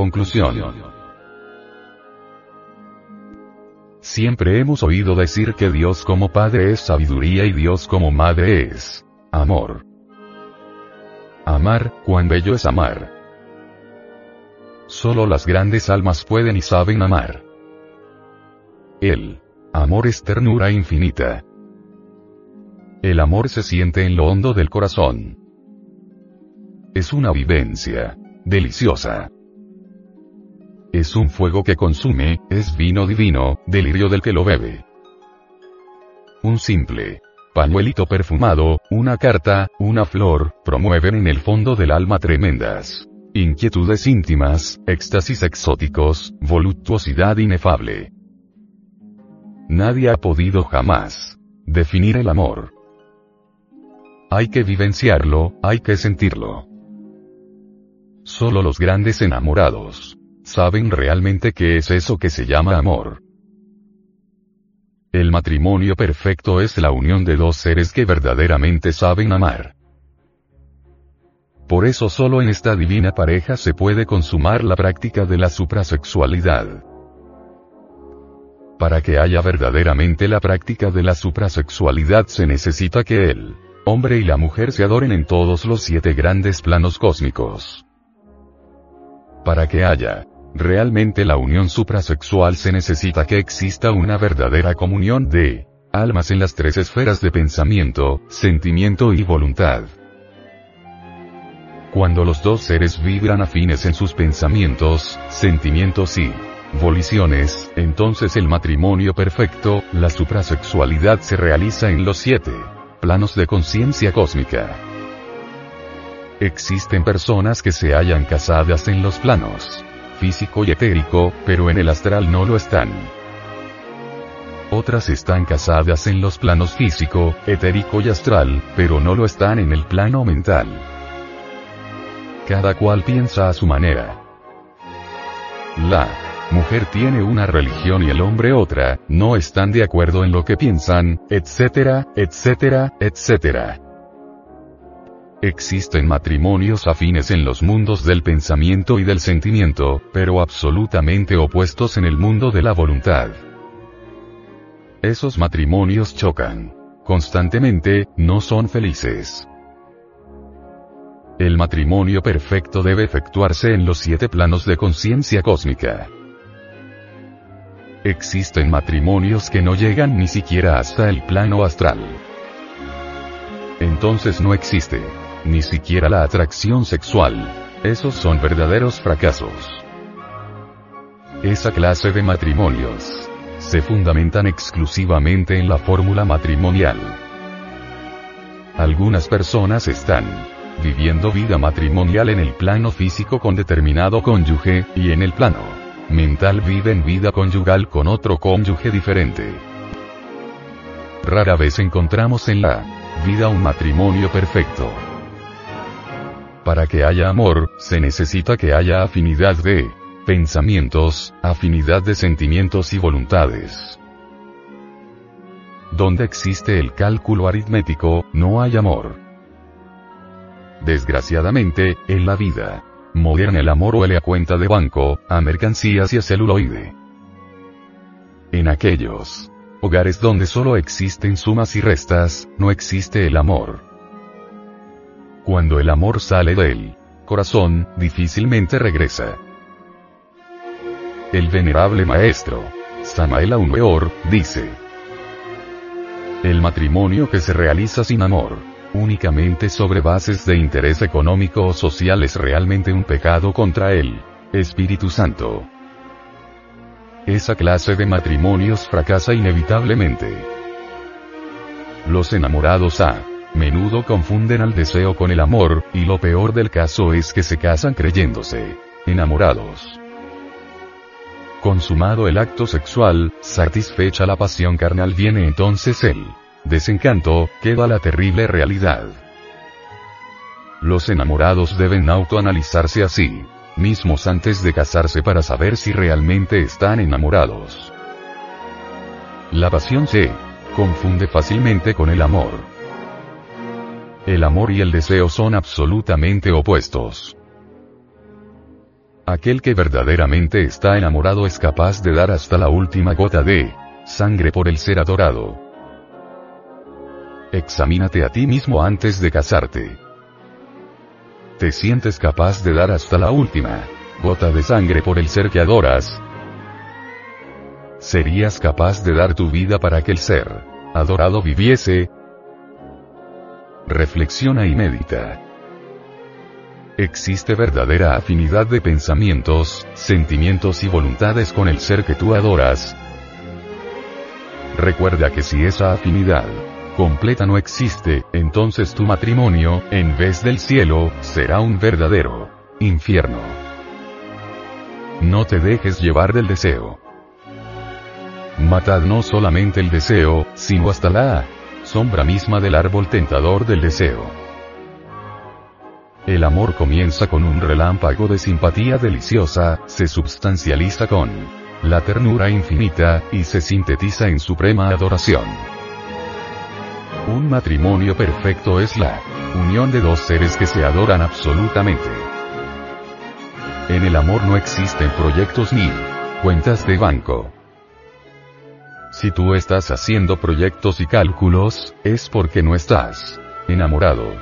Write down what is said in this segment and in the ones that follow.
Conclusión. Siempre hemos oído decir que Dios como Padre es sabiduría y Dios como Madre es amor. Amar, cuán bello es amar. Solo las grandes almas pueden y saben amar. El amor es ternura infinita. El amor se siente en lo hondo del corazón. Es una vivencia deliciosa. Es un fuego que consume, es vino divino, delirio del que lo bebe. Un simple pañuelito perfumado, una carta, una flor, promueven en el fondo del alma tremendas inquietudes íntimas, éxtasis exóticos, voluptuosidad inefable. Nadie ha podido jamás definir el amor. Hay que vivenciarlo, hay que sentirlo. Solo los grandes enamorados saben realmente qué es eso que se llama amor. El matrimonio perfecto es la unión de dos seres que verdaderamente saben amar. Por eso solo en esta divina pareja se puede consumar la práctica de la suprasexualidad. Para que haya verdaderamente la práctica de la suprasexualidad se necesita que el hombre y la mujer se adoren en todos los siete grandes planos cósmicos. Para que haya realmente la unión suprasexual se necesita que exista una verdadera comunión de almas en las tres esferas de pensamiento, sentimiento y voluntad. Cuando los dos seres vibran afines en sus pensamientos, sentimientos y voliciones, entonces el matrimonio perfecto, la suprasexualidad se realiza en los siete planos de conciencia cósmica. Existen personas que se hallan casadas en los planos físico y etérico, pero en el astral no lo están. Otras están casadas en los planos físico, etérico y astral, pero no lo están en el plano mental. Cada cual piensa a su manera. La mujer tiene una religión y el hombre otra, no están de acuerdo en lo que piensan, etcétera, etcétera, etcétera. Existen matrimonios afines en los mundos del pensamiento y del sentimiento, pero absolutamente opuestos en el mundo de la voluntad. Esos matrimonios chocan. Constantemente, no son felices. El matrimonio perfecto debe efectuarse en los siete planos de conciencia cósmica. Existen matrimonios que no llegan ni siquiera hasta el plano astral. Entonces no existe ni siquiera la atracción sexual. Esos son verdaderos fracasos. Esa clase de matrimonios se fundamentan exclusivamente en la fórmula matrimonial. Algunas personas están viviendo vida matrimonial en el plano físico con determinado cónyuge, y en el plano mental viven vida conyugal con otro cónyuge diferente. Rara vez encontramos en la vida un matrimonio perfecto. Para que haya amor, se necesita que haya afinidad de pensamientos, afinidad de sentimientos y voluntades. Donde existe el cálculo aritmético, no hay amor. Desgraciadamente, en la vida moderna el amor huele a cuenta de banco, a mercancías y a celuloide. En aquellos hogares donde solo existen sumas y restas, no existe el amor. Cuando el amor sale del corazón, difícilmente regresa. El venerable maestro, Samael Aumeor, dice, El matrimonio que se realiza sin amor, únicamente sobre bases de interés económico o social es realmente un pecado contra el Espíritu Santo. Esa clase de matrimonios fracasa inevitablemente. Los enamorados a menudo confunden al deseo con el amor, y lo peor del caso es que se casan creyéndose enamorados. Consumado el acto sexual, satisfecha la pasión carnal viene entonces el desencanto, queda la terrible realidad. Los enamorados deben autoanalizarse así mismos antes de casarse para saber si realmente están enamorados. La pasión se confunde fácilmente con el amor. El amor y el deseo son absolutamente opuestos. Aquel que verdaderamente está enamorado es capaz de dar hasta la última gota de sangre por el ser adorado. Examínate a ti mismo antes de casarte. ¿Te sientes capaz de dar hasta la última gota de sangre por el ser que adoras? ¿Serías capaz de dar tu vida para que el ser adorado viviese? Reflexiona y medita. Existe verdadera afinidad de pensamientos, sentimientos y voluntades con el ser que tú adoras. Recuerda que si esa afinidad completa no existe, entonces tu matrimonio, en vez del cielo, será un verdadero infierno. No te dejes llevar del deseo. Matad no solamente el deseo, sino hasta la sombra misma del árbol tentador del deseo. El amor comienza con un relámpago de simpatía deliciosa, se substancializa con la ternura infinita, y se sintetiza en suprema adoración. Un matrimonio perfecto es la unión de dos seres que se adoran absolutamente. En el amor no existen proyectos ni cuentas de banco. Si tú estás haciendo proyectos y cálculos, es porque no estás enamorado.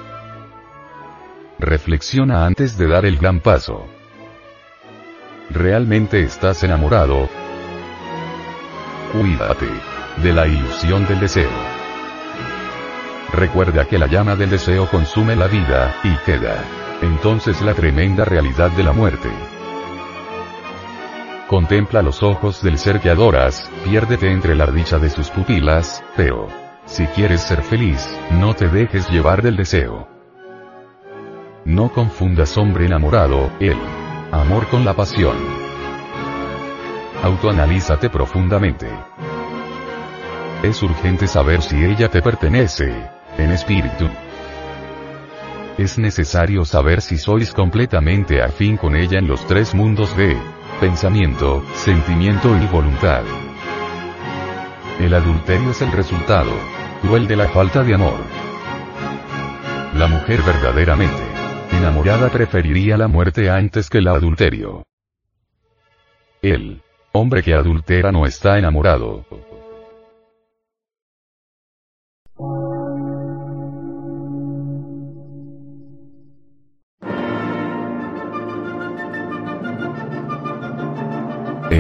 Reflexiona antes de dar el gran paso. ¿Realmente estás enamorado? Cuídate de la ilusión del deseo. Recuerda que la llama del deseo consume la vida, y queda entonces la tremenda realidad de la muerte. Contempla los ojos del ser que adoras, piérdete entre la dicha de sus pupilas, pero, si quieres ser feliz, no te dejes llevar del deseo. No confundas hombre enamorado, el amor con la pasión. Autoanalízate profundamente. Es urgente saber si ella te pertenece, en espíritu. Es necesario saber si sois completamente afín con ella en los tres mundos de pensamiento, sentimiento y voluntad. El adulterio es el resultado cruel de la falta de amor. La mujer verdaderamente enamorada preferiría la muerte antes que el adulterio. El hombre que adultera no está enamorado.